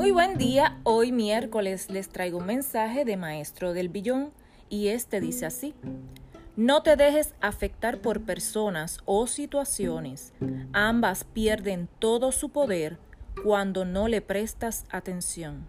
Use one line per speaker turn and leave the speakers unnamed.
Muy buen día, hoy miércoles les traigo un mensaje de Maestro del Billón y este dice así. No te dejes afectar por personas o situaciones. Ambas pierden todo su poder cuando no le prestas atención.